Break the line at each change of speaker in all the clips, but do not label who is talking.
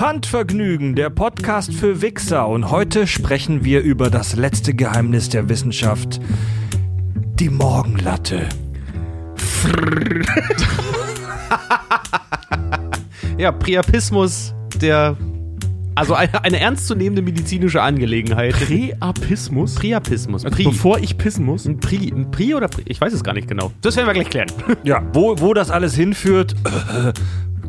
Handvergnügen, der Podcast für Wichser. Und heute sprechen wir über das letzte Geheimnis der Wissenschaft. Die Morgenlatte.
Ja, Priapismus, der. Also eine, eine ernstzunehmende medizinische Angelegenheit.
Priapismus?
Priapismus.
Also
Pri.
bevor ich pissen muss?
Ein Pri, ein Pri oder Pri? Ich weiß es gar nicht genau. Das werden wir gleich klären.
Ja, wo, wo das alles hinführt,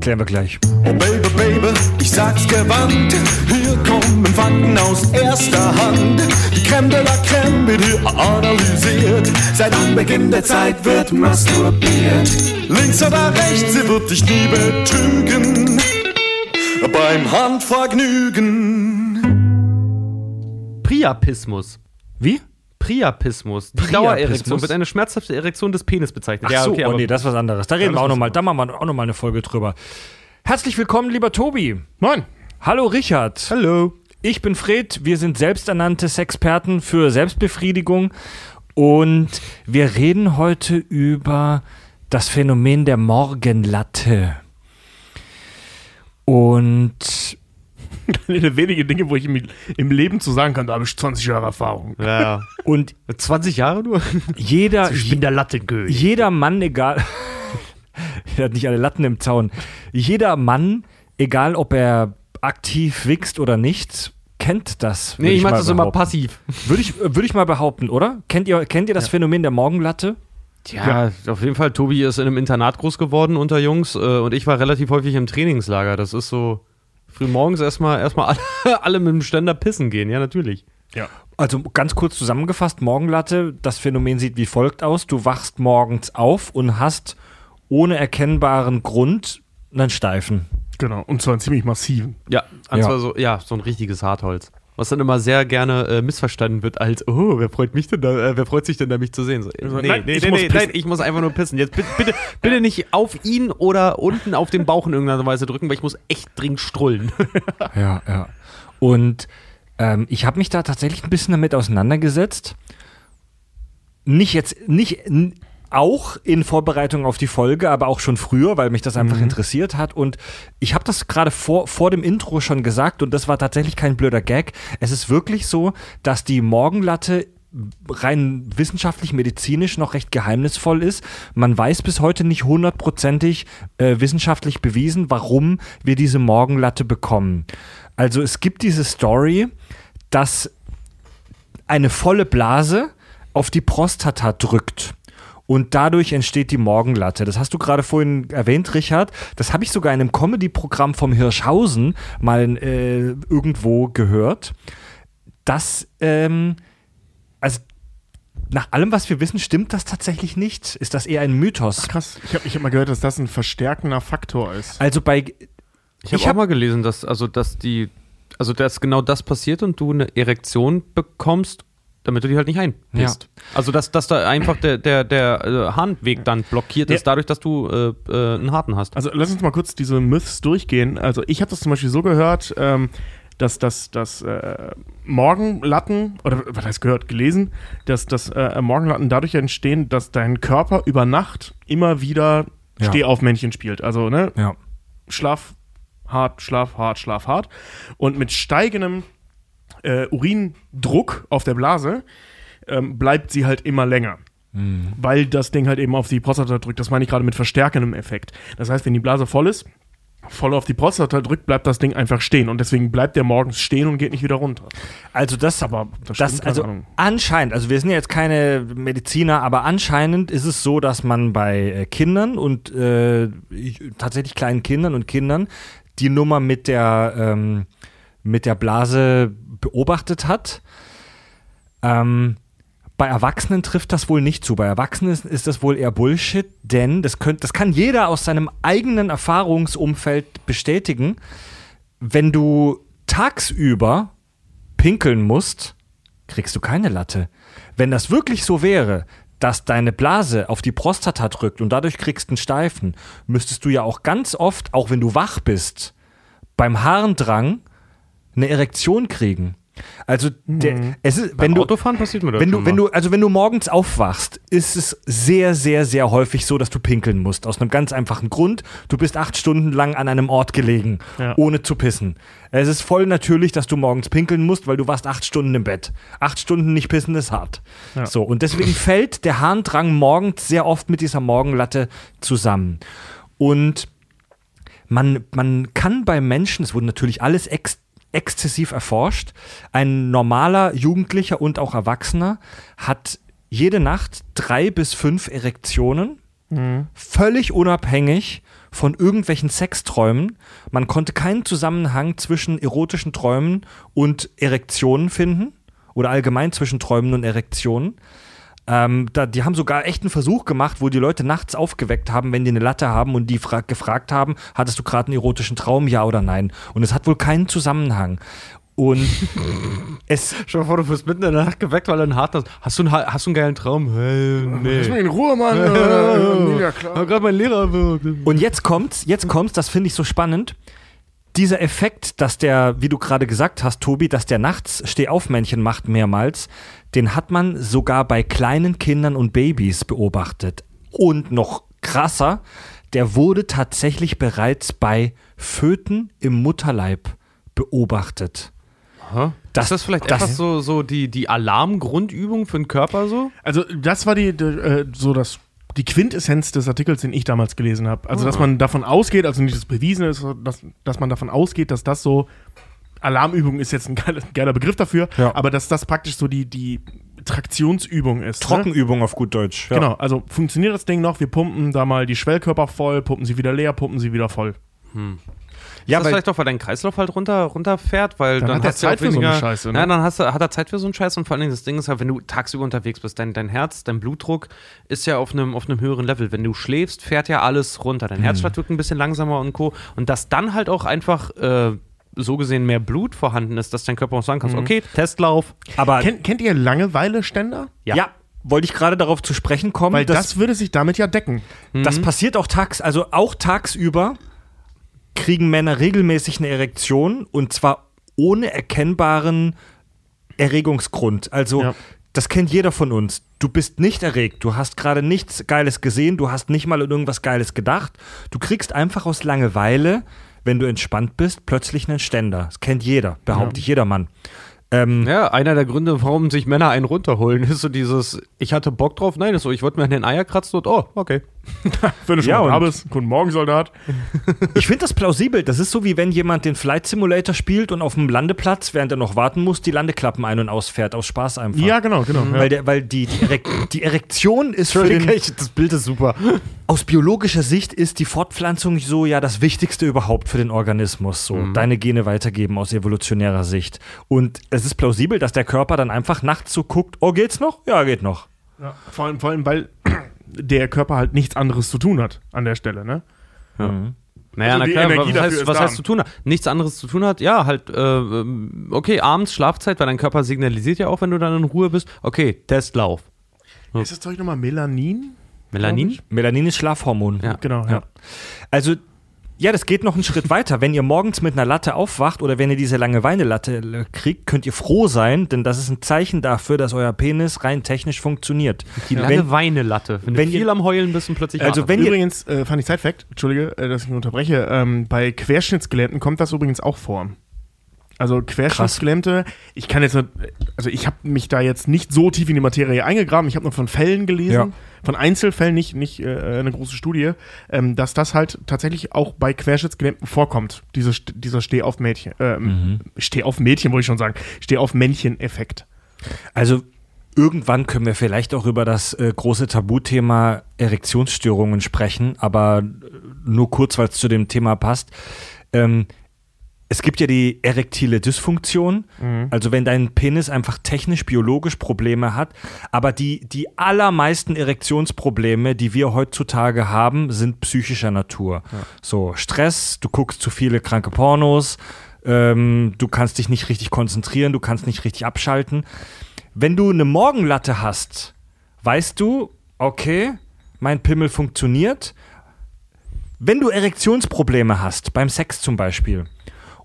klären wir gleich.
Oh Baby, Baby, ich sag's gewandt. Hier kommen Fakten aus erster Hand. Die Creme de la Creme wird hier analysiert. Seit Anbeginn der Zeit wird masturbiert. Links oder rechts, sie wird dich nie betrügen. Beim Handvergnügen.
Priapismus.
Wie?
Priapismus. Die
Priapismus?
Dauererektion wird eine schmerzhafte Erektion des Penis bezeichnet.
Ach so,
okay,
oh nee, das ist was anderes. Da reden wir auch nochmal, da machen wir auch nochmal eine Folge drüber. Herzlich willkommen, lieber Tobi.
Moin.
Hallo Richard.
Hallo.
Ich bin Fred, wir sind selbsternannte Sexperten für Selbstbefriedigung und wir reden heute über das Phänomen der Morgenlatte. Und
Eine der wenigen Dinge, wo ich im, im Leben zu sagen kann, da habe ich 20 Jahre Erfahrung.
ja, ja.
und
20 Jahre nur?
jeder,
Ich bin der Lattenkönig.
jeder Mann, egal, er hat nicht alle Latten im Zaun, jeder Mann, egal ob er aktiv wichst oder nicht, kennt das.
Nee, ich mach
mal
das immer
behaupten.
passiv.
Würde ich, würde ich mal behaupten, oder? Kennt ihr, kennt ihr das Phänomen der Morgenlatte?
Ja, auf jeden Fall. Tobi ist in einem Internat groß geworden unter Jungs äh, und ich war relativ häufig im Trainingslager. Das ist so früh morgens erstmal erstmal alle, alle mit dem Ständer pissen gehen. Ja, natürlich.
Ja.
Also ganz kurz zusammengefasst, Morgenlatte, das Phänomen sieht wie folgt aus. Du wachst morgens auf und hast ohne erkennbaren Grund einen Steifen.
Genau. Und zwar einen ziemlich massiven.
Ja, und
Ja.
zwar so, ja, so ein richtiges Hartholz. Was dann immer sehr gerne äh, missverstanden wird als, oh, wer freut mich denn da, äh, wer freut sich denn da, mich zu sehen? So, nee,
nein,
nee,
ich
nee,
muss
nee,
pissen.
nein, ich muss einfach nur pissen. Jetzt bitte, bitte, bitte nicht auf ihn oder unten auf den Bauch in irgendeiner Weise drücken, weil ich muss echt dringend strullen.
Ja, ja. Und ähm, ich habe mich da tatsächlich ein bisschen damit auseinandergesetzt. Nicht jetzt, nicht auch in Vorbereitung auf die Folge, aber auch schon früher, weil mich das einfach interessiert hat. Und ich habe das gerade vor, vor dem Intro schon gesagt und das war tatsächlich kein blöder Gag. Es ist wirklich so, dass die Morgenlatte rein wissenschaftlich, medizinisch noch recht geheimnisvoll ist. Man weiß bis heute nicht hundertprozentig äh, wissenschaftlich bewiesen, warum wir diese Morgenlatte bekommen. Also es gibt diese Story, dass eine volle Blase auf die Prostata drückt. Und dadurch entsteht die Morgenlatte. Das hast du gerade vorhin erwähnt, Richard. Das habe ich sogar in einem Comedy-Programm vom Hirschhausen mal äh, irgendwo gehört. Das, ähm, also nach allem, was wir wissen, stimmt das tatsächlich nicht. Ist das eher ein Mythos?
Krass. Ich habe ich hab mal gehört, dass das ein verstärkender Faktor ist.
Also bei
Ich
Ich
habe
hab-
auch mal gelesen, dass, also, dass die, also, dass genau das passiert und du eine Erektion bekommst, damit du die halt nicht einpisst. Also, dass, dass da einfach der, der, der äh, Harnweg dann blockiert ist, dadurch, dass du äh, äh, einen harten hast.
Also lass uns mal kurz diese Myths durchgehen. Also ich habe das zum Beispiel so gehört, ähm, dass das dass, äh, Morgenlatten, oder was heißt gehört, gelesen, dass, dass äh, Morgenlatten dadurch entstehen, dass dein Körper über Nacht immer wieder
Ja.
Stehaufmännchen spielt. Also, ne,
ja.
Schlaf, hart, Schlaf, hart, Schlaf, hart. Und mit steigendem äh, Urindruck auf der Blase ähm, bleibt sie halt immer länger. Weil das Ding halt eben auf die Prostata drückt. Das meine ich gerade mit verstärkendem Effekt. Das heißt, wenn die Blase voll ist, voll auf die Prostata drückt, bleibt das Ding einfach stehen. Und deswegen bleibt der morgens stehen und geht nicht wieder runter.
Also das,
Aber das
das, also
Ahnung.
anscheinend, also wir sind ja jetzt keine Mediziner, aber anscheinend ist es so, dass man bei äh, Kindern und äh, ich- tatsächlich kleinen Kindern und Kindern die Nummer mit der ähm, mit der Blase beobachtet hat. Ähm, bei Erwachsenen trifft das wohl nicht zu. Bei Erwachsenen ist, ist das wohl eher Bullshit, denn das, könnt, das kann jeder aus seinem eigenen Erfahrungsumfeld bestätigen. Wenn du tagsüber pinkeln musst, kriegst du keine Latte. Wenn das wirklich so wäre, dass deine Blase auf die Prostata drückt und dadurch kriegst du einen Steifen, müsstest du ja auch ganz oft, auch wenn du wach bist, beim Harndrang eine Erektion kriegen. Also der,
Mhm.
es ist,
Beim
wenn du
Autofahren passiert mir das
wenn du, wenn du, also wenn du morgens aufwachst, ist es sehr, sehr, sehr häufig so, dass du pinkeln musst. Aus einem ganz einfachen Grund. Du bist acht Stunden lang an einem Ort gelegen,
Ja.
ohne zu pissen. Es ist voll natürlich, dass du morgens pinkeln musst, weil du warst acht Stunden im Bett. Acht Stunden nicht pissen ist hart.
Ja.
So, und deswegen fällt der Harndrang morgens sehr oft mit dieser Morgenlatte zusammen. Und man, man kann bei Menschen, es wurde natürlich alles ex exzessiv erforscht, ein normaler Jugendlicher und auch Erwachsener hat jede Nacht drei bis fünf Erektionen, völlig unabhängig von irgendwelchen Sexträumen. Man konnte keinen Zusammenhang zwischen erotischen Träumen und Erektionen finden oder allgemein zwischen Träumen und Erektionen. Ähm, da, die haben sogar echt einen Versuch gemacht, wo die Leute nachts aufgeweckt haben, wenn die eine Latte haben und die fra gefragt haben, hattest du gerade einen erotischen Traum, ja oder nein? Und es hat wohl keinen Zusammenhang. Und es,
dir vor, du wirst mitten in der Nacht geweckt, weil du einen hart hast. Hast du einen, ha- hast du einen geilen Traum? Hey,
Lass mich
nee.
in Ruhe, Mann. Ja, klar.
Hab gerade mein Lehrer wirkt.
und jetzt kommt's, jetzt kommt's, das finde ich so spannend. Dieser Effekt, dass der, wie du gerade gesagt hast, Tobi, dass der nachts Stehaufmännchen macht mehrmals, den hat man sogar bei kleinen Kindern und Babys beobachtet. Und noch krasser, der wurde tatsächlich bereits bei Föten im Mutterleib beobachtet.
Das,
Das-
ist das vielleicht
das-
etwas so, so die, die Alarmgrundübung für den Körper so?
Also das war die, die äh, so das die Quintessenz des Artikels, den ich damals gelesen habe. Also dass man davon ausgeht, also nicht das bewiesen ist, dass, dass man davon ausgeht, dass das so Alarmübung ist jetzt ein geiler, geiler Begriff dafür,
Ja.
aber dass das praktisch so die die Traktionsübung ist. Ne?
Trockenübung auf gut Deutsch. Ja.
Genau, also funktioniert das Ding noch, wir pumpen da mal die Schwellkörper voll, pumpen sie wieder leer, pumpen sie wieder voll.
Ja,
ist das vielleicht auch, weil dein Kreislauf halt runter, runterfährt, weil
Dann
dann,
hat er
hast du ja
Zeit für so eine
weniger,
Scheiße, ne?
Ja, dann hast du, hat er Zeit für so einen Scheiß und vor allen Dingen das Ding ist ja, wenn du tagsüber unterwegs bist, dein, dein Herz, dein Blutdruck ist ja auf einem, auf einem höheren Level. Wenn du schläfst, fährt ja alles runter. Dein Herzschlag wirkt ein bisschen langsamer und Co. Und dass dann halt auch einfach äh, so gesehen mehr Blut vorhanden ist, dass dein Körper auch sagen kann, okay, Testlauf.
aber
Kennt, kennt ihr Langeweile-Ständer?
ja. wollte ich gerade darauf zu sprechen kommen.
Weil das,
dass-
würde sich damit ja decken.
Das
Mhm.
passiert auch tags, also auch tagsüber kriegen Männer regelmäßig eine Erektion und zwar ohne erkennbaren Erregungsgrund. Also
Ja.
das kennt jeder von uns. Du bist nicht erregt, du hast gerade nichts Geiles gesehen, du hast nicht mal an irgendwas Geiles gedacht. Du kriegst einfach aus Langeweile, wenn du entspannt bist, plötzlich einen Ständer. Das kennt jeder, behaupte ich jeder Mann. Ähm,
Ja, einer der Gründe, warum sich Männer einen runterholen, ist so dieses, ich hatte Bock drauf, nein, ist so, ich wollte mir an den Eier kratzen und oh, okay.
Wenn du schon
Ja,
mal da
und-
bist, guten Morgen, Soldat.
Ich finde das plausibel. Das ist so, wie wenn jemand den Flight Simulator spielt und auf dem Landeplatz, während er noch warten muss, die Landeklappen ein- und ausfährt. Aus Spaß einfach.
Ja, genau, genau. ja.
Weil, der, weil die, die, Erek die Erektion ist für den,
das Bild ist super.
aus biologischer Sicht ist die Fortpflanzung so ja das Wichtigste überhaupt für den Organismus. So deine Gene weitergeben aus evolutionärer Sicht. Und es ist plausibel, dass der Körper dann einfach nachts so guckt, oh geht's noch? Ja, geht noch.
Ja, vor, allem, vor allem, weil der Körper halt nichts anderes zu tun hat an der Stelle, ne?
Naja,
Also
na klar,
Energie
was, heißt, was heißt zu tun hat? Nichts anderes zu tun hat, ja, halt, äh, ähm, okay, abends Schlafzeit, weil dein Körper signalisiert ja auch, wenn du dann in Ruhe bist, okay, Testlauf.
Ist das Zeug nochmal Melanin?
Melanin?
Melanin ist Schlafhormon.
Ja.
Genau, ja.
Ja. Also, ja, das geht noch einen Schritt weiter. Wenn ihr morgens mit einer Latte aufwacht oder wenn ihr diese Langeweile-Latte äh, kriegt, könnt ihr froh sein, denn das ist ein Zeichen dafür, dass euer Penis rein technisch funktioniert.
Die
Wenn-
lange Weinelatte. Wenn,
wenn
du viel
ihr-
am Heulen bist und plötzlich
Also wenn ihr-
übrigens, äh, fand ich Side-Fact, Entschuldige, äh, dass ich mich unterbreche, ähm, bei Querschnittsgelähmten kommt das übrigens auch vor. Also Querschnittsgelähmte, ich kann jetzt, nicht- also ich habe mich da jetzt nicht so tief in die Materie eingegraben, ich habe nur von Fällen gelesen,
Ja.
Von Einzelfällen, nicht, nicht äh, eine große Studie, ähm, dass das halt tatsächlich auch bei Querschnittsgelähmten vorkommt, diese, dieser Steh-auf-Mädchen, ähm, Steh-auf-Mädchen wollte ich schon sagen, Steh-auf-Männchen-Effekt.
Also irgendwann können wir vielleicht auch über das äh, große Tabuthema Erektionsstörungen sprechen, aber äh, nur kurz, weil es zu dem Thema passt. Ähm, es gibt ja die erektile Dysfunktion, also wenn dein Penis einfach technisch, biologisch Probleme hat, aber die, die allermeisten Erektionsprobleme, die wir heutzutage haben, sind psychischer Natur. So Stress, du guckst zu viele kranke Pornos, ähm, du kannst dich nicht richtig konzentrieren, du kannst nicht richtig abschalten. Wenn du eine Morgenlatte hast, weißt du, okay, mein Pimmel funktioniert. Wenn du Erektionsprobleme hast, beim Sex zum Beispiel,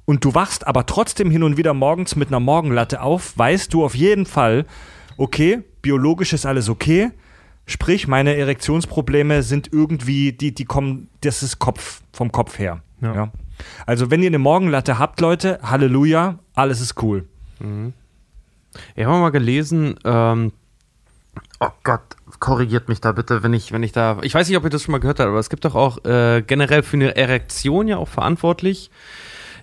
und du wachst aber trotzdem hin und wieder morgens mit einer Morgenlatte auf, weißt du auf jeden Fall, okay, biologisch ist alles okay. Sprich, meine Erektionsprobleme sind irgendwie, die, die kommen, das ist Kopf, vom Kopf her.
Ja.
Ja. Also, wenn ihr eine Morgenlatte habt, Leute, Halleluja, alles ist cool.
Ich habe mal gelesen, ähm, oh Gott, korrigiert mich da bitte, wenn ich, wenn ich da, ich weiß nicht, ob ihr das schon mal gehört habt, aber es gibt doch auch äh, generell für eine Erektion ja auch verantwortlich.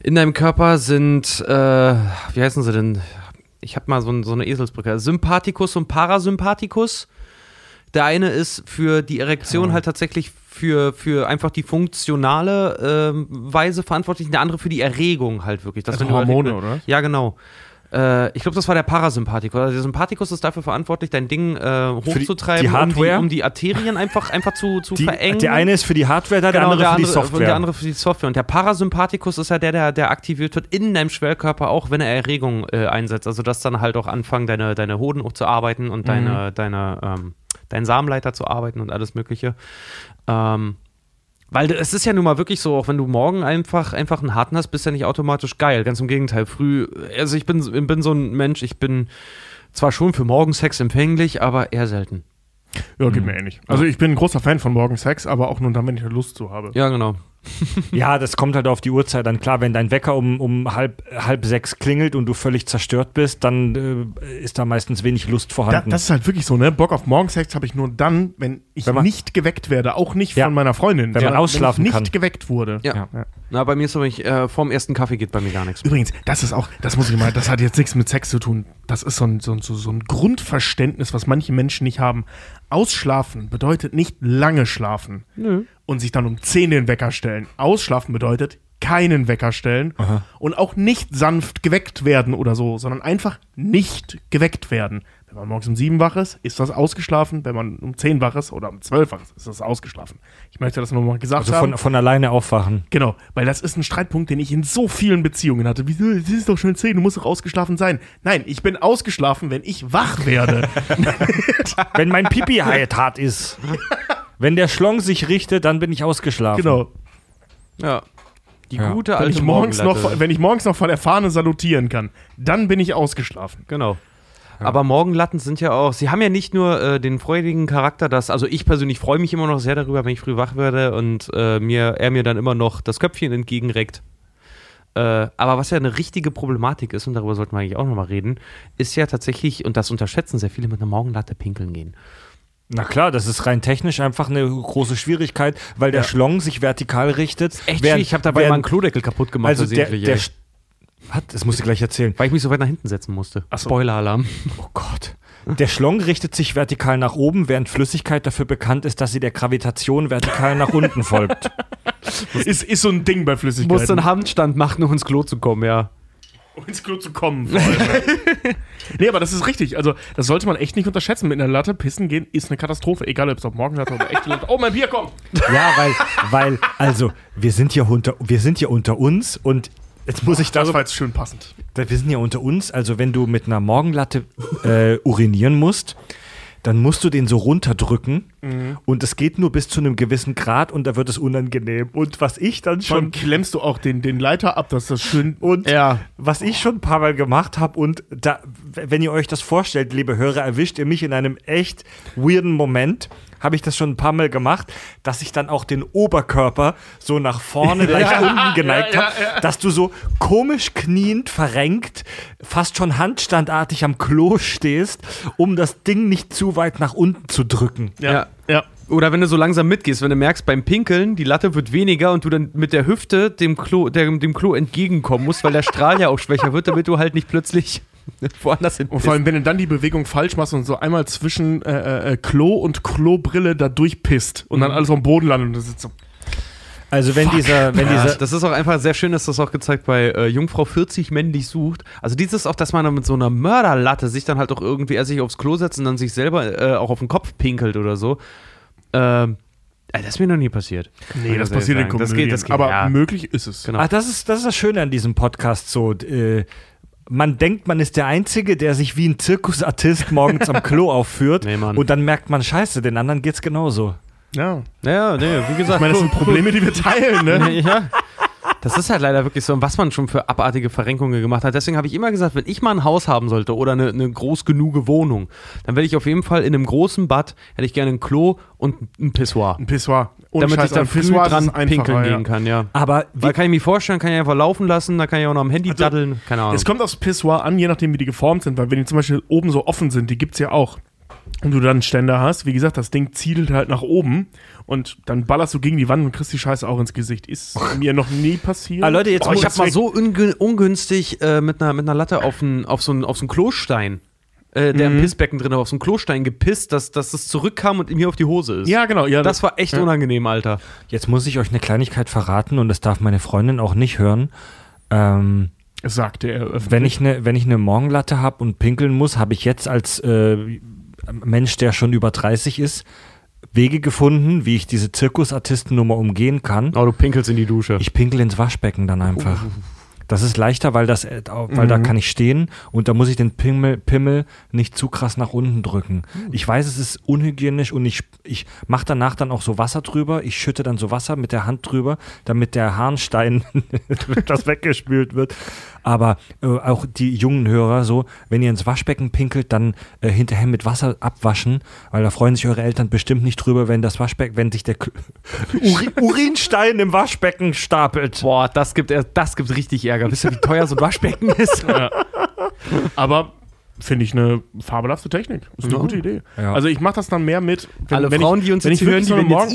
In deinem Körper sind, äh, wie heißen sie denn? Ich habe mal so, so eine Eselsbrücke. Sympathikus und Parasympathikus. Der eine ist für die Erektion halt tatsächlich für, für einfach die funktionale ähm, Weise verantwortlich, der andere für die Erregung halt wirklich. Das
Also Hormone, oder?
Ja, genau. Äh, ich glaube, das war der Parasympathikus. Also der Sympathikus ist dafür verantwortlich, dein Ding äh,
die-
hochzutreiben,
die
um, die,
Hardware?
um die Arterien einfach, einfach zu, zu
Die,
verengen.
der eine ist für die Hardware da, der
Genau,
andere für die
Und
Software.
der andere für die Software. Und der Parasympathikus ist ja der, der, der aktiviert wird in deinem Schwellkörper, auch wenn er Erregung äh, einsetzt. Also dass dann halt auch anfangen, deine, deine Hoden auch zu arbeiten und deine,
Mhm.
deine, ähm, deinen Samenleiter zu arbeiten und alles Mögliche. Ähm, weil es ist ja nun mal wirklich so, auch wenn du morgen einfach, einfach einen harten hast, bist du ja nicht automatisch geil. Ganz im Gegenteil. Früh, also ich bin, bin so ein Mensch, ich bin zwar schon für Morgensex empfänglich, aber eher selten.
Ja, geht mir ähnlich. Also ich bin ein großer Fan von Morgensex, aber auch nur dann, wenn ich Lust zu habe.
Ja, genau.
Ja, das kommt halt auf die Uhrzeit an. Klar, wenn dein Wecker um, um halb, halb sechs klingelt und du völlig zerstört bist, dann äh, ist da meistens wenig Lust
Da,
vorhanden.
das ist halt wirklich so, ne? Bock auf Morgensex habe ich nur dann, wenn ich
Wenn man-
nicht geweckt werde, auch nicht
Ja.
von meiner Freundin.
Wenn man
sondern
ausschlafen
wenn ich
kann.
nicht geweckt wurde.
Ja.
Ja.
Na, bei mir ist so, wenn ich äh, vorm ersten Kaffee geht bei mir gar nichts.
Übrigens, das ist auch, das muss ich mal, das hat jetzt nichts mit Sex zu tun. Das ist so ein, so, ein- so, so ein Grundverständnis, was manche Menschen nicht haben. Ausschlafen bedeutet nicht lange schlafen
Nö.
Und sich dann um 10 den Wecker stellen. Ausschlafen bedeutet keinen Wecker stellen und auch nicht sanft geweckt werden oder so, sondern einfach nicht geweckt werden. Wenn man morgens um 7 wach ist, ist das ausgeschlafen. Wenn man um 10 wach ist oder um 12 wach ist, ist das ausgeschlafen. Ich möchte das nur mal gesagt
also
haben.
von, von alleine aufwachen.
Genau, weil das ist ein Streitpunkt, den ich in so vielen Beziehungen hatte. Wieso, es ist doch schon 10, du musst doch ausgeschlafen sein. Nein, ich bin ausgeschlafen, wenn ich wach werde.
Wenn mein Pipi halt hart ist. Wenn der Schlong sich richtet, dann bin ich ausgeschlafen.
genau.
Ja. Die
Ja.
gute
Wenn
alte
ich, morgens noch, wenn ich morgens noch von der Fahne salutieren kann, dann bin ich ausgeschlafen.
Genau. Aber Morgenlatten sind ja auch, sie haben ja nicht nur äh, den freudigen Charakter, dass, also ich persönlich freue mich immer noch sehr darüber, wenn ich früh wach werde und äh, mir, er mir dann immer noch das Köpfchen entgegenreckt. Äh, aber was ja eine richtige Problematik ist, und darüber sollten wir eigentlich auch nochmal reden, ist ja tatsächlich, und das unterschätzen sehr viele, mit einer Morgenlatte pinkeln gehen.
Na klar, das ist rein technisch einfach eine große Schwierigkeit, weil der
Ja.
Schlong sich vertikal richtet.
Echt
während-
ich habe dabei
während-
mal einen Klodeckel kaputt gemacht,
Also der,
versehentlich,
der was? Das musst du gleich erzählen.
weil ich mich so weit nach hinten setzen musste.
Ach so.
Spoiler-Alarm.
Oh Gott. Der Schlong richtet sich vertikal nach oben, während Flüssigkeit dafür bekannt ist, dass sie der Gravitation vertikal nach unten folgt.
Ist, ist so ein Ding bei Flüssigkeiten.
Musste einen Handstand machen, um ins Klo zu kommen, ja.
Um ins Klo zu kommen. Vor allem. nee, aber das ist richtig. Also, das sollte man echt nicht unterschätzen. Mit einer Latte pissen gehen ist eine Katastrophe. Egal, ob es auf Morgenlatte oder echte Latte. Oh, mein Bier kommt!
Ja, weil, weil, also, wir sind hier unter, wir sind hier unter uns und jetzt muss ich
Das
darüber
war jetzt schön passend.
wir sind ja unter uns, also wenn du mit einer Morgenlatte äh, urinieren musst, dann musst du den so runterdrücken und es geht nur bis zu einem gewissen Grad und da wird es unangenehm. Und was ich dann
Schon
schon
klemmst du auch den, den Leiter ab, dass das schön.
und
Ja.
was ich schon ein paar Mal gemacht habe und da, wenn ihr euch das vorstellt, liebe Hörer, erwischt ihr mich in einem echt weirden Moment. Habe ich das schon ein paar Mal gemacht, dass ich dann auch den Oberkörper so nach vorne leicht unten geneigt habe, dass du so komisch kniend, verrenkt, fast schon handstandartig am Klo stehst, um das Ding nicht zu weit nach unten zu drücken.
Ja.
Ja.
Oder wenn du so langsam mitgehst, wenn du merkst, beim Pinkeln, die Latte wird weniger und du dann mit der Hüfte dem Klo, der, dem Klo entgegenkommen musst, weil der Strahl ja auch schwächer wird, damit du halt nicht plötzlich woanders hin
Und vor allem, wenn du dann die Bewegung falsch machst und so einmal zwischen äh, äh, Klo und Klobrille da durchpisst und dann alles am Boden landet und das ist so.
Also wenn dieser, wenn
Ja,
dieser,
das ist auch einfach sehr schön, dass das auch gezeigt bei äh, Jungfrau 40 männlich sucht. Also dieses auch, dass man dann mit so einer Mörderlatte sich dann halt auch irgendwie er sich aufs Klo setzt und dann sich selber äh, auch auf den Kopf pinkelt oder so. Ähm, äh, das ist mir noch nie passiert.
Nee, das
ich
passiert in
sagen? Das
Komödien.
geht- das geht,
aber
ja.
möglich ist es.
Genau.
Ach, das ist, das ist das Schöne an diesem Podcast so. Äh, man denkt, man ist der Einzige, der sich wie ein Zirkusartist morgens am Klo aufführt.
Nee, Mann.
und dann merkt man, scheiße, den anderen geht's genauso.
Ja.
Ja, nee, wie gesagt.
Ich meine, das sind Probleme, die wir teilen, ne?
ja. Das ist halt leider wirklich so, was man schon für abartige Verrenkungen gemacht hat. Deswegen habe ich immer gesagt, wenn ich mal ein Haus haben sollte oder eine, eine groß genug Wohnung, dann werde ich auf jeden Fall in einem großen Bad, hätte ich gerne ein Klo und ein Pissoir.
Ein Pissoir. Ohne
damit
Scheiß,
ich dann
ein
früh
Pissoir
dran pinkeln
ja.
gehen kann, ja.
Aber wie,
Weil kann ich mir vorstellen, kann ich einfach laufen lassen, da kann ich auch noch am Handy
Also,
daddeln, keine Ahnung.
Es kommt aufs Pissoir an, je nachdem, wie die geformt sind, weil wenn die zum Beispiel oben so offen sind, die gibt's ja auch. Und du dann einen Ständer hast, wie gesagt, das Ding zielt halt nach oben und dann ballerst du gegen die Wand und kriegst die Scheiße auch ins Gesicht. Ist mir noch nie passiert.
Ah, Leute, jetzt
Oh, ich habe mal so ungü ungünstig äh, mit, einer, mit einer Latte auf, ein, auf, so einen, auf so einen Klostein, äh, der
Mhm.
im Pissbecken drin war, auf so einen Klostein gepisst, dass, dass es zurückkam und mir auf die Hose ist.
ja, genau. Ja,
Das war echt
ja.
unangenehm, Alter.
jetzt muss ich euch eine Kleinigkeit verraten und das darf meine Freundin auch nicht hören. Ähm,
sagte er öffentlich.
wenn ich eine wenn ich eine Morgenlatte habe und pinkeln muss, habe ich jetzt als äh, Mensch, der schon über 30 ist, Wege gefunden, wie ich diese Zirkusartistennummer umgehen kann.
Oh, du pinkelst in die Dusche.
Ich pinkel ins Waschbecken dann einfach. Das ist leichter, weil, das, äh, weil da kann ich stehen und da muss ich den Pimmel, Pimmel nicht zu krass nach unten drücken. Ich weiß, es ist unhygienisch und ich, ich mache danach dann auch so Wasser drüber. Ich schütte dann so Wasser mit der Hand drüber, damit der Harnstein das weggespült wird. Aber äh, auch die jungen Hörer so, wenn ihr ins Waschbecken pinkelt, dann äh, hinterher mit Wasser abwaschen, weil da freuen sich eure Eltern bestimmt nicht drüber, wenn das Waschbecken, wenn sich der K- Uri Urinstein im Waschbecken stapelt.
Boah, das gibt, er- das gibt richtig Ärger. Wisst ihr, wie teuer so ein Waschbecken ist?
Aber finde ich eine fabelhafte Technik. Ist eine
Ja.
gute Idee.
Ja.
Also ich mache das dann mehr mit, wenn,
Alle
wenn
Frauen,
ich,
die uns
wenn
jetzt
ich
hören, die
so
werden
Morgen,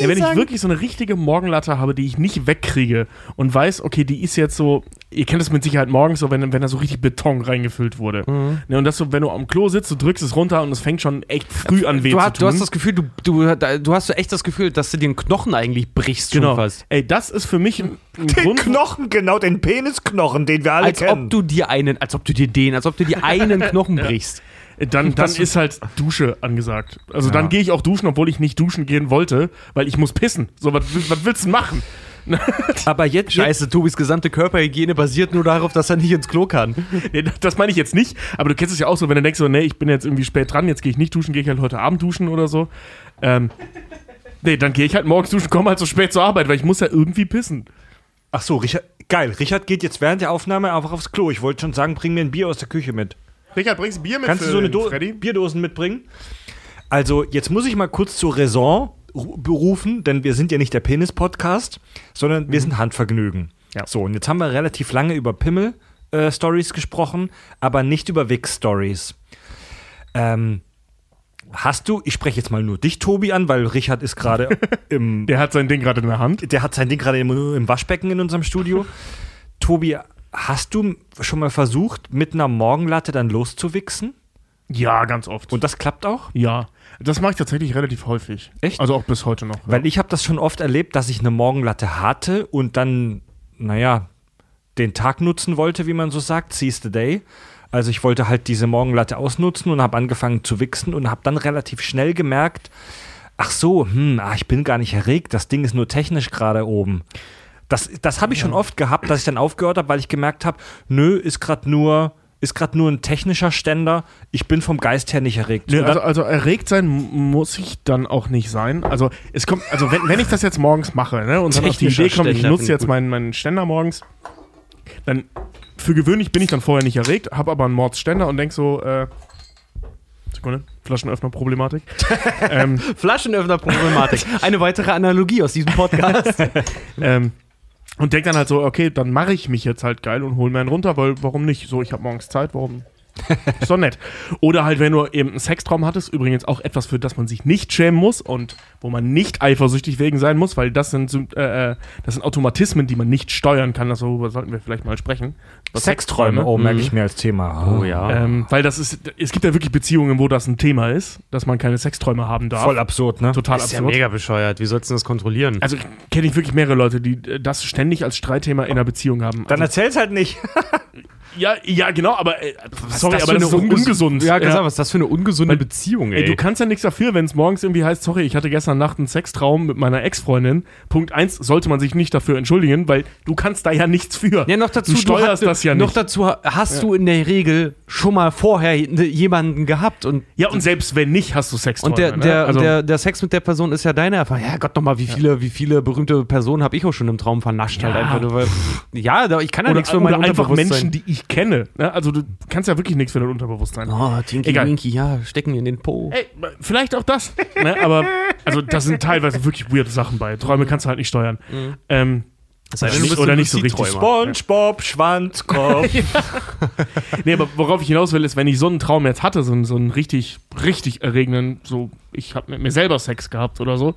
ja, wenn ich wirklich so eine richtige Morgenlatte habe, die ich nicht wegkriege und weiß, okay, die ist jetzt so, ihr kennt es mit Sicherheit morgens so, wenn, wenn da so richtig Beton reingefüllt wurde.
Mhm.
Ne, und das so, wenn du am Klo sitzt, du drückst es runter und es fängt schon echt früh an weh
Du,
zu
hast,
tun.
du hast das Gefühl, du, du, du hast so echt das Gefühl, dass du dir den Knochen eigentlich brichst schon
genau.
fast.
Ey, das ist für mich ein, ein
Den
Grund.
Knochen, genau, den Penisknochen, den wir alle
Als
kennen.
ob du dir einen, als ob du dir den, als ob du dir einen Knochen brichst.
Dann, dann
Das-
ist halt Dusche angesagt. Also
Ja.
dann gehe ich auch duschen, obwohl ich nicht duschen gehen wollte, weil ich muss pissen. So, was willst du machen?
Aber jetzt,
Scheiße, Tobis gesamte Körperhygiene basiert nur darauf, dass er nicht ins Klo kann.
Nee, das meine ich jetzt nicht, aber du kennst es ja auch so, wenn du denkst so, nee, ich bin jetzt irgendwie spät dran, jetzt gehe ich nicht duschen, gehe ich halt heute Abend duschen oder so. Ähm, nee, dann gehe ich halt morgens duschen, komme halt so spät zur Arbeit, weil ich muss ja irgendwie pissen.
Ach so, Richard, geil. Richard geht jetzt während der Aufnahme einfach aufs Klo. Ich wollte schon sagen, bring mir ein Bier aus der Küche mit.
Richard, bringst du Bier mit
Kannst du so eine Do
Freddy?
Bierdosen mitbringen? Also, jetzt muss ich mal kurz zur Raison berufen, denn wir sind ja nicht der Penis-Podcast, sondern wir sind Handvergnügen.
Ja.
So, und jetzt haben wir relativ lange über Pimmel-Stories gesprochen, aber nicht über Wix-Stories. Ähm, hast du, ich spreche jetzt mal nur dich, Tobi, an, weil Richard ist gerade im
Der hat sein Ding gerade in der Hand.
der hat sein Ding gerade im, im Waschbecken in unserem Studio. Tobi, hast du schon mal versucht, mit einer Morgenlatte dann loszuwichsen?
Ja, ganz oft.
Und das klappt auch?
ja, das mache ich tatsächlich relativ häufig.
Echt?
Also auch bis heute noch.
Weil ich habe das schon oft erlebt, dass ich eine Morgenlatte hatte und dann, naja, den Tag nutzen wollte, wie man so sagt, seize the day. Also ich wollte halt diese Morgenlatte ausnutzen und habe angefangen zu wichsen und habe dann relativ schnell gemerkt, ach so, hm, ah, ich bin gar nicht erregt, das Ding ist nur technisch gerade oben. Das, das habe ich schon oft gehabt, dass ich dann aufgehört habe, weil ich gemerkt habe, nö, ist gerade nur, ist gerade nur ein technischer Ständer, ich bin vom Geist her nicht erregt.
Nee, also, also erregt sein muss ich dann auch nicht sein. Also es kommt, also wenn, wenn ich das jetzt morgens mache, ne, und dann auf die Idee komme, ich nutze jetzt meinen, meinen Ständer morgens, dann für gewöhnlich bin ich dann vorher nicht erregt, habe aber einen Mordsständer und denk so, äh, Sekunde, Flaschenöffner-Problematik. ähm,
Flaschenöffner-Problematik. Eine weitere Analogie aus diesem Podcast.
ähm, und denk dann halt so, okay, dann mache ich mich jetzt halt geil und hol mir einen runter, weil warum nicht? So, ich habe morgens Zeit, warum? Ist doch nett. Oder halt, wenn du eben einen Sextraum hattest, übrigens auch etwas, für das man sich nicht schämen muss und wo man nicht eifersüchtig wegen sein muss, weil das sind, äh, äh, das sind Automatismen, die man nicht steuern kann. Also, darüber sollten wir vielleicht mal sprechen. Was
Sexträume, oh, merke ich mir als Thema.
Oh ja.
Ähm, weil das ist, es gibt ja wirklich Beziehungen, wo das ein Thema ist, dass man keine Sexträume haben darf.
Voll absurd, ne?
Total
ist ja
absurd.
mega bescheuert. Wie sollst du das kontrollieren?
Also kenne ich wirklich mehrere Leute, die äh, das ständig als Streitthema in einer Beziehung haben.
Dann
Also,
erzähl's halt nicht.
Ja, ja, genau, aber äh, sorry,
das
aber das ist so
unges-
ungesund.
Ja, gesagt, was ist das für eine ungesunde Beziehung, ey?
Ey, du kannst ja nichts dafür, wenn es morgens irgendwie heißt, sorry, ich hatte gestern Nacht einen Sextraum mit meiner Ex-Freundin. Punkt eins sollte man sich nicht dafür entschuldigen, weil du kannst da ja nichts für.
ja, noch dazu,
du steuerst
hast-
das ja
Noch
nicht.
dazu hast du in der Regel schon mal vorher jemanden gehabt und
Ja, und selbst wenn nicht, hast du Sexträume.
Und der,
ne?
der,
also,
der, der Sex mit der Person ist ja deine Erfahrung. Ja, Gott nochmal, wie viele, wie viele berühmte Personen habe ich auch schon im Traum vernascht halt
Ja.
einfach. Nur, weil, ja, ich kann ja nichts für mein
oder einfach. Menschen, die ich kenne. Ne? Also du kannst ja wirklich nichts für dein Unterbewusstsein.
Oh, Tinky
Egal.
Winky, ja, stecken in den Po.
Ey, vielleicht auch das. ne? Aber also da sind teilweise wirklich weirde Sachen bei. Träume kannst du halt nicht steuern. Ähm,
Sei denn, du
nicht-
bist
oder nicht so richtig.
SpongeBob, Schwanzkopf.
Nee, aber worauf ich hinaus will, ist, wenn ich so einen Traum jetzt hatte, so einen, so einen richtig, richtig erregenden, so, ich habe mit mir selber Sex gehabt oder so,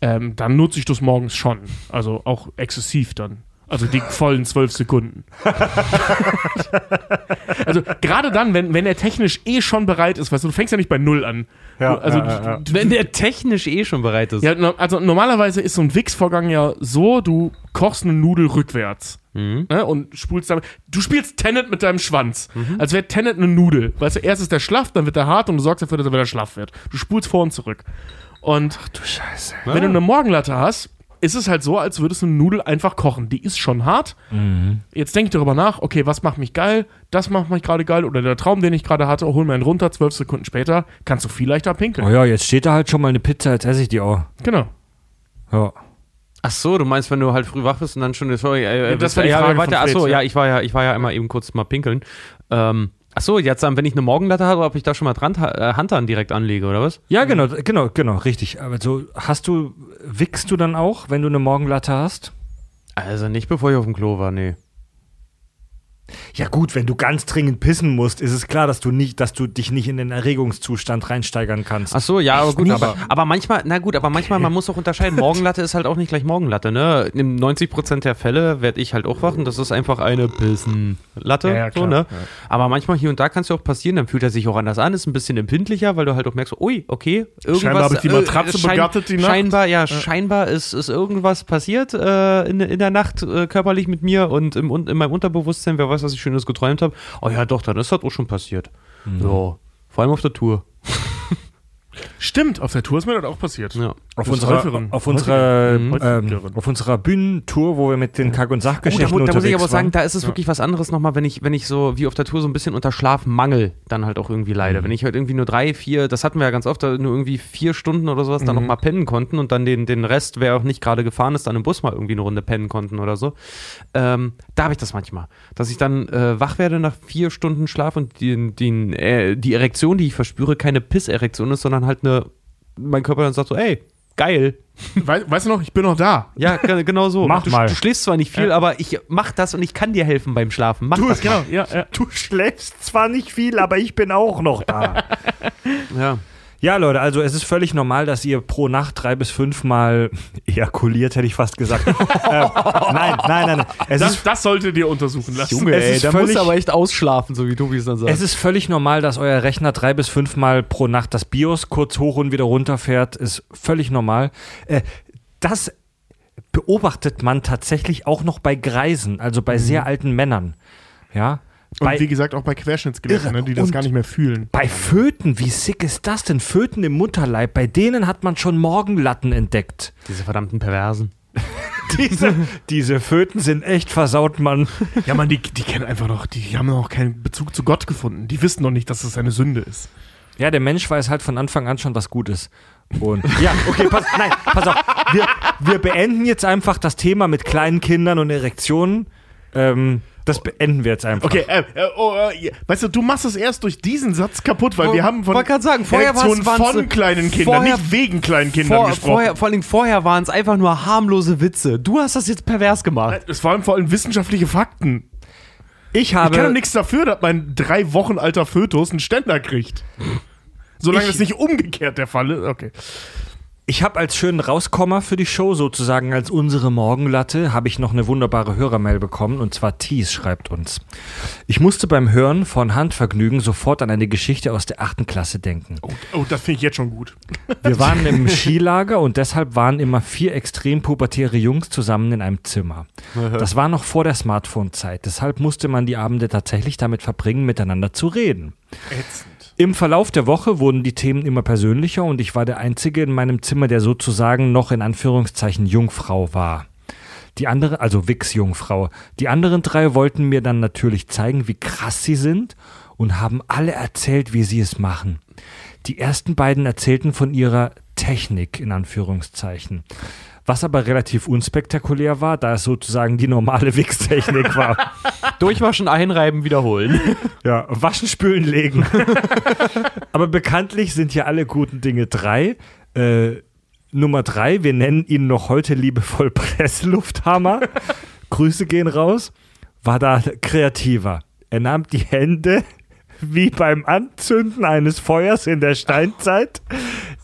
ähm, dann nutze ich das morgens schon. Also auch exzessiv dann. Also die vollen zwölf Sekunden. also gerade dann, wenn, wenn er technisch eh schon bereit ist, weißt du, du fängst ja nicht bei Null an.
Ja,
also
ja, ja,
Wenn der technisch eh schon bereit ist.
Ja, also normalerweise ist so ein Wix-Vorgang ja so, du kochst eine Nudel rückwärts
Mhm.
ne, und spulst damit. Du spielst Tenet mit deinem Schwanz, als wäre Tenet eine Nudel. Weißt du, erst ist der schlaff, dann wird er hart und du sorgst dafür, dass er wieder schlaff wird. Du spulst vor und zurück. Und
Du Scheiße.
wenn du eine Morgenlatte hast, ist es halt so, als würdest du eine Nudel einfach kochen. Die ist schon hart. Jetzt denk ich darüber nach, okay, was macht mich geil? Das macht mich gerade geil. Oder der Traum, den ich gerade hatte, hol mir einen runter, zwölf Sekunden später, kannst du viel leichter pinkeln.
Oh ja, jetzt steht da halt schon mal eine Pizza, jetzt esse ich die auch.
Genau.
Ja.
Ach so, du meinst, wenn du halt früh wach bist und dann schon, sorry, äh,
Ja, das war die
ja,
Frage
warte,
von
ach so, ja,
ja.
ich war ja, ich war ja einmal eben kurz mal pinkeln. Ähm, ach so, jetzt, ähm, wenn ich eine Morgenlatte habe, ob ich da schon mal dran, äh, direkt anlege, oder was?
Ja, genau, genau, genau, richtig. Aber so, hast du, wickst du dann auch, wenn du eine Morgenlatte hast?
Also nicht bevor ich auf dem Klo war, nee.
Ja gut, wenn du ganz dringend pissen musst, ist es klar, dass du nicht, dass du dich nicht in den Erregungszustand reinsteigern kannst.
Ach so, ja, aber gut, aber, aber manchmal, na gut, aber manchmal, man muss auch unterscheiden, Morgenlatte ist halt auch nicht gleich Morgenlatte, ne? In 90% der Fälle werde ich halt auch wach und das ist einfach eine Pissenlatte,
Ja, ja,
so, ne?
ja.
Aber manchmal hier und da kann es ja auch passieren, dann fühlt er sich auch anders an, ist ein bisschen empfindlicher, weil du halt auch merkst, ui, okay, irgendwas.
Scheinbar habe ich die Matratze begattet die Nacht.
Scheinbar, ja, scheinbar ist, ist irgendwas passiert äh, in, in der Nacht äh, körperlich mit mir und im, und in meinem Unterbewusstsein, wer weiß, was ich Schönes geträumt habe. Oh ja, doch, dann ist das auch schon passiert.
Mhm.
Ja, vor allem auf der Tour.
Stimmt, auf der Tour ist mir das auch passiert.
Ja.
Auf
des
unserer,
Häufigeren.
auf, unserer, ähm, auf unserer Bühnentour, wo wir mit den Kack- und
Oh, da,
Sachgeschichten
mu- da muss ich
unterwegs
aber sagen, da ist es wirklich was anderes nochmal, wenn ich, wenn ich so wie auf der Tour so ein bisschen unter Schlafmangel dann halt auch irgendwie leide.
Mhm.
Wenn ich halt irgendwie nur drei, vier, das hatten wir ja ganz oft, da nur irgendwie vier Stunden oder sowas dann
Mhm.
noch mal pennen konnten und dann den, den Rest, wer auch nicht gerade gefahren ist, dann im Bus mal irgendwie eine Runde pennen konnten oder so. Ähm, da habe ich das manchmal. Dass ich dann äh, wach werde nach vier Stunden Schlaf und die, die, äh, die Erektion, die ich verspüre, keine Piss-Erektion ist, sondern halt eine, mein Körper dann sagt so, ey, geil.
Wei weißt du noch, ich bin noch da.
Ja, ge- genau so.
Mach
du,
mal.
du schläfst zwar nicht viel, aber ich mach das und ich kann dir helfen beim Schlafen. Mach das
Genau, ja, ja.
Du schläfst zwar nicht viel, aber ich bin auch noch da.
Ja.
Ja, Leute, also es ist völlig normal, dass ihr pro Nacht drei bis fünfmal ejakuliert, hätte ich fast gesagt. ähm, nein, nein, nein. nein. Es
Das,
ist
das solltet ihr untersuchen lassen.
Junge,
Es
ey,
ist
da musst
völlig-
du aber echt ausschlafen, so wie Tobi es dann sagt.
Es ist völlig normal, dass euer Rechner drei bis fünfmal pro Nacht das BIOS kurz hoch und wieder runter fährt. Ist völlig normal. Äh, das beobachtet man tatsächlich auch noch bei Greisen, also bei sehr alten Männern. Ja.
Und
Bei,
wie gesagt, auch bei Querschnittsgelähmten, ne, die das gar nicht mehr fühlen.
bei Föten, wie sick ist das denn? Föten im Mutterleib, bei denen hat man schon Morgenlatten entdeckt.
Diese verdammten Perversen.
Diese, diese Föten sind echt versaut, Mann.
Ja, man, die, die kennen einfach noch, die haben noch keinen Bezug zu Gott gefunden. Die wissen noch nicht, dass es eine Sünde ist.
Ja, der Mensch weiß halt von Anfang an schon, was gut ist. Und ja, okay, pass, nein, pass auf. Wir, wir beenden jetzt einfach das Thema mit kleinen Kindern und Erektionen. Ähm, das beenden wir jetzt einfach.
Okay, äh, äh, oh, äh, weißt du, du machst es erst durch diesen Satz kaputt, weil wir haben von
sagen, waren's-
von kleinen Kindern,
vorher-
nicht wegen kleinen Kindern
Vor,
gesprochen.
vorher, vor allem vorher waren es einfach nur harmlose Witze. Du hast das jetzt pervers gemacht.
Es waren vor allem wissenschaftliche Fakten.
Ich
Ich kann doch
habe,
nichts dafür, dass mein drei Wochen alter Fötus einen Ständer kriegt. Solange
Ich-
das nicht umgekehrt der Fall ist. Okay.
Ich habe als schönen Rauskommer für die Show, sozusagen als unsere Morgenlatte, habe ich noch eine wunderbare Hörermail bekommen und zwar Thies schreibt uns. Ich musste beim Hören von Handvergnügen sofort an eine Geschichte aus der achten Klasse denken.
Oh, oh das finde ich jetzt schon gut.
Wir waren im Skilager und deshalb waren immer vier extrem pubertäre Jungs zusammen in einem Zimmer. Das war noch vor der Smartphone-Zeit, deshalb musste man die Abende tatsächlich damit verbringen, miteinander zu reden.
Ätzend.
Im Verlauf der Woche wurden die Themen immer persönlicher und ich war der Einzige in meinem Zimmer, der sozusagen noch in Anführungszeichen Jungfrau war. Die andere, also Wix-Jungfrau. Die anderen drei wollten mir dann natürlich zeigen, wie krass sie sind und haben alle erzählt, wie sie es machen. Die ersten beiden erzählten von ihrer Technik in Anführungszeichen. Was aber relativ unspektakulär war, da es sozusagen die normale Wix-Technik war.
Durchwaschen, einreiben, wiederholen.
Ja, waschen, spülen, legen. Aber bekanntlich sind hier alle guten Dinge drei. Äh, Nummer drei, wir nennen ihn noch heute liebevoll Presslufthammer. Grüße gehen raus. War da kreativer. Er nahm die Hände wie beim Anzünden eines Feuers in der Steinzeit,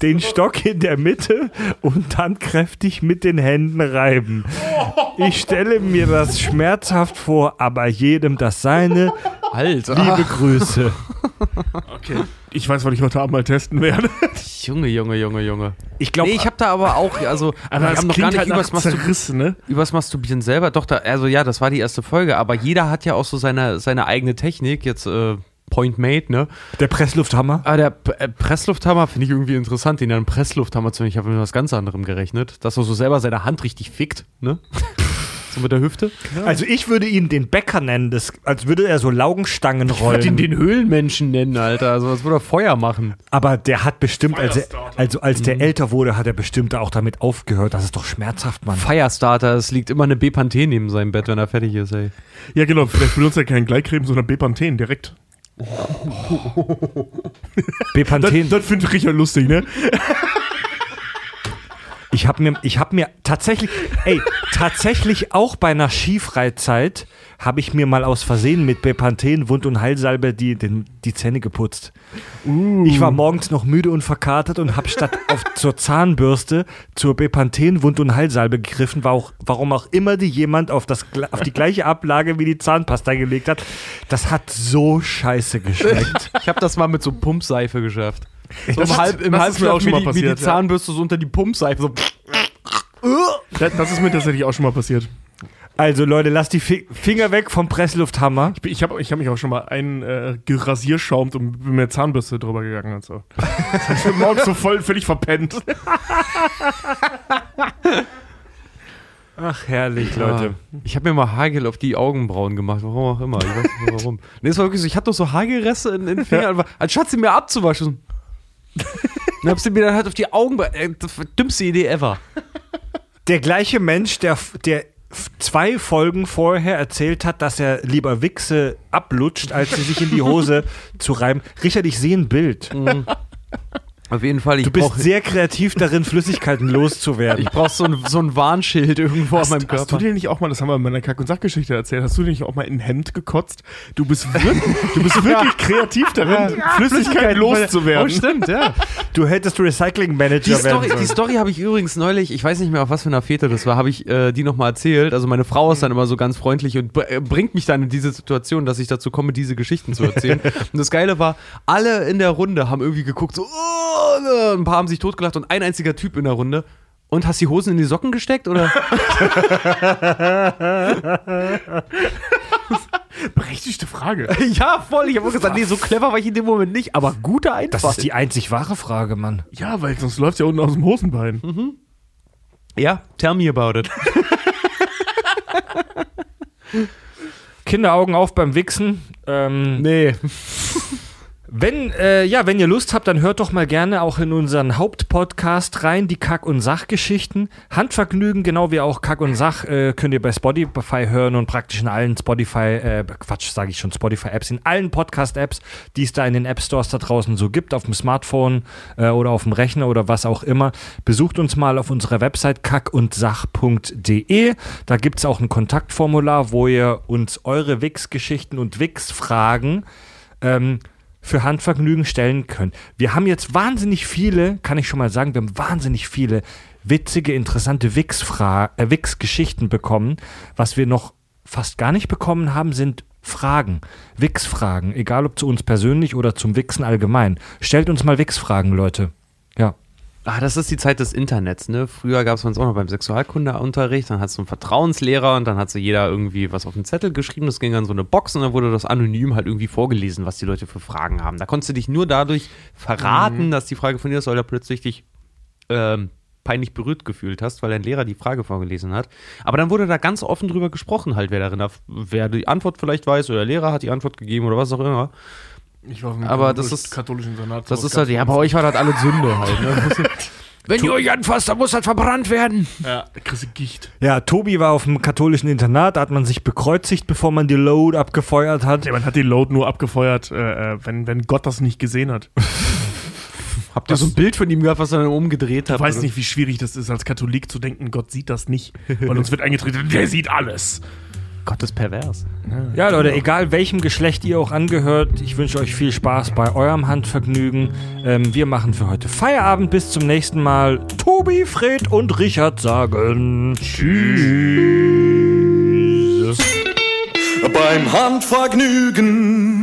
den Stock in der Mitte und dann kräftig mit den Händen reiben. Ich stelle mir das schmerzhaft vor, aber jedem das seine.
Alter.
Liebe Grüße.
Okay. Ich weiß, was ich heute Abend mal testen werde.
Junge, Junge, Junge, Junge.
Ich glaube,
Nee, ich habe da aber auch, also,
Aber
wir haben noch
klingt
gar nicht
halt
übers, Mastur
Zerriss, ne?
übers Masturbieren selber. Doch, da, also ja, das war die erste Folge, aber jeder hat ja auch so seine, seine eigene Technik. Jetzt, äh, Point Made, ne?
der Presslufthammer.
Aber der P äh, Presslufthammer finde ich irgendwie interessant, den einen Presslufthammer zu nehmen. Ich habe mit was ganz anderem gerechnet. Dass er so selber seine Hand richtig fickt, ne? so mit der Hüfte.
Also ich würde ihn den Bäcker nennen, das, als würde er so Laugenstangen
Ich würde ihn
rollen.
den Höhlenmenschen nennen, Alter. Also als würde er Feuer machen.
Aber der hat bestimmt, als, er, also als
Mhm.
der älter wurde, hat er bestimmt auch damit aufgehört. Das ist doch schmerzhaft, Mann.
Firestarter, es liegt immer eine Bepanthen neben seinem Bett, wenn er fertig ist, ey.
Ja, genau. Vielleicht benutzt er keinen Gleitcreme, sondern Bepanthen direkt. Das,
Bepanthen.
das finde ich richtig lustig, ne?
Ich habe mir, ich habe mir tatsächlich, ey, tatsächlich auch bei einer Skifreizeit habe ich mir mal aus Versehen mit Bepanthen Wund- und Heilsalbe die, den, die Zähne geputzt. Ich war morgens noch müde und verkatert und habe statt auf, zur Zahnbürste zur Bepanthen Wund- und Heilsalbe gegriffen, war auch, warum auch immer die jemand auf, das, auf die gleiche Ablage wie die Zahnpasta gelegt hat. Das hat so scheiße geschmeckt.
Ich habe das mal mit so Pumpseife geschafft. So
Das
im,
ist-
Halb, im
das ist mir auch schon mal
die,
passiert,
die
ja.
Zahnbürste so unter die Pumpseife. So.
Das, das ist mir tatsächlich auch schon mal passiert.
Also Leute, lasst die Fi Finger weg vom Presslufthammer.
Ich, ich habe ich hab mich auch schon mal ein äh, gerasierschaumt und bin mit der Zahnbürste drüber gegangen und so. Das hab ich mir morgens so voll völlig verpennt.
Ach, herrlich, Leute.
Ich habe mir mal Hagel auf die Augenbrauen gemacht, warum auch immer. Ich weiß nicht warum. nee, es war wirklich so, ich hatte doch so Hagelreste in in den Fingern, anstatt sie mir abzuwaschen. Dann hab sie mir dann halt auf die Augen. Äh, dümmste Idee ever.
Der gleiche Mensch, der, der zwei Folgen vorher erzählt hat, dass er lieber Wichse ablutscht, als sie sich in die Hose zu reiben. Richard, ich sehe ein Bild.
Auf jeden Fall, ich
Du bist
brauche
sehr kreativ darin, Flüssigkeiten loszuwerden.
ich brauch so, ein, so ein Warnschild irgendwo
Hast,
an meinem
hast du
Körper.
dir nicht auch mal, das haben wir in meiner Kack- und Sachgeschichte erzählt, hast du dir nicht auch mal in ein Hemd gekotzt? Du bist wirklich, du bist wirklich kreativ darin, Flüssigkeit loszuwerden.
Oh, stimmt, ja.
Du hättest Recycling-Manager
Die
werden
Story,
sollen.
die Story habe ich übrigens neulich, ich weiß nicht mehr, auf was für einer Fete das war, habe ich äh, die nochmal erzählt. Also meine Frau ist dann immer so ganz freundlich und äh, bringt mich dann in diese Situation, dass ich dazu komme, diese Geschichten zu erzählen. und das Geile war, alle in der Runde haben irgendwie geguckt, so, oh, ein paar haben sich totgelacht und ein einziger Typ in der Runde. Und hast die Hosen in die Socken gesteckt oder?
Berechtigte Frage.
ja, voll. Ich habe auch gesagt, nee, so clever war ich in dem Moment nicht, aber guter Einfall.
Das ist die einzig wahre Frage, Mann.
Ja, weil sonst läuft ja unten aus dem Hosenbein.
ja, tell me about it.
Kinderaugen auf beim Wichsen. Ähm,
Nee.
Wenn, äh, ja, wenn ihr Lust habt, dann hört doch mal gerne auch in unseren Hauptpodcast rein, die Kack- und Sachgeschichten. Handvergnügen, genau wie auch Kack und Sach, äh, könnt ihr bei Spotify hören und praktisch in allen Spotify, äh, Quatsch, sage ich schon, Spotify-Apps, in allen Podcast-Apps, die es da in den App-Stores da draußen so gibt, auf dem Smartphone äh, oder auf dem Rechner oder was auch immer. Besucht uns mal auf unserer Website kackundsach.de. Da gibt es auch ein Kontaktformular, wo ihr uns eure Wix-Geschichten und Wix-Fragen ähm, für Handvergnügen stellen könnt. Wir haben jetzt wahnsinnig viele, kann ich schon mal sagen, wir haben wahnsinnig viele witzige, interessante äh, Wix-Geschichten bekommen. Was wir noch fast gar nicht bekommen haben, sind Fragen, Wix-Fragen, egal ob zu uns persönlich oder zum Wixen allgemein. Stellt uns mal Wix-Fragen, Leute.
Ah, das ist die Zeit des Internets, ne? Früher gab es uns auch noch beim Sexualkundeunterricht, dann hat so einen Vertrauenslehrer und dann hat so jeder irgendwie was auf den Zettel geschrieben, das ging an so eine Box und dann wurde das anonym halt irgendwie vorgelesen, was die Leute für Fragen haben. Da konntest du dich nur dadurch verraten, mhm. dass die Frage von dir ist, weil da plötzlich dich ähm, peinlich berührt gefühlt hast, weil dein Lehrer die Frage vorgelesen hat. Aber dann wurde da ganz offen drüber gesprochen, halt, wer darin, wer die Antwort vielleicht weiß oder der Lehrer hat die Antwort gegeben oder was auch immer.
Ich war
aber das ist
katholischen Senat.
Das ist halt, ja, bei euch war das alle Sünde halt. Ne? Wenn ihr euch anfasst, dann muss das verbrannt werden.
Ja, da kriegst du Gicht.
Ja, Tobi war auf dem katholischen Internat, da hat man sich bekreuzigt, bevor man die Load abgefeuert hat.
Ja, man hat die Load nur abgefeuert, äh, äh wenn, wenn Gott das nicht gesehen hat.
Habt ihr so ein Bild von ihm gehabt, was er dann umgedreht hat?
Ich weiß oder? nicht, wie schwierig das ist, als Katholik zu denken, Gott sieht das nicht. Weil uns wird eingetreten, der sieht alles.
Gott ist pervers.
Ja, Leute, egal welchem Geschlecht ihr auch angehört, ich wünsche euch viel Spaß bei eurem Handvergnügen. Ähm, wir machen für heute Feierabend. Bis zum nächsten Mal. Tobi, Fred und Richard sagen Tschüss.
Beim Handvergnügen.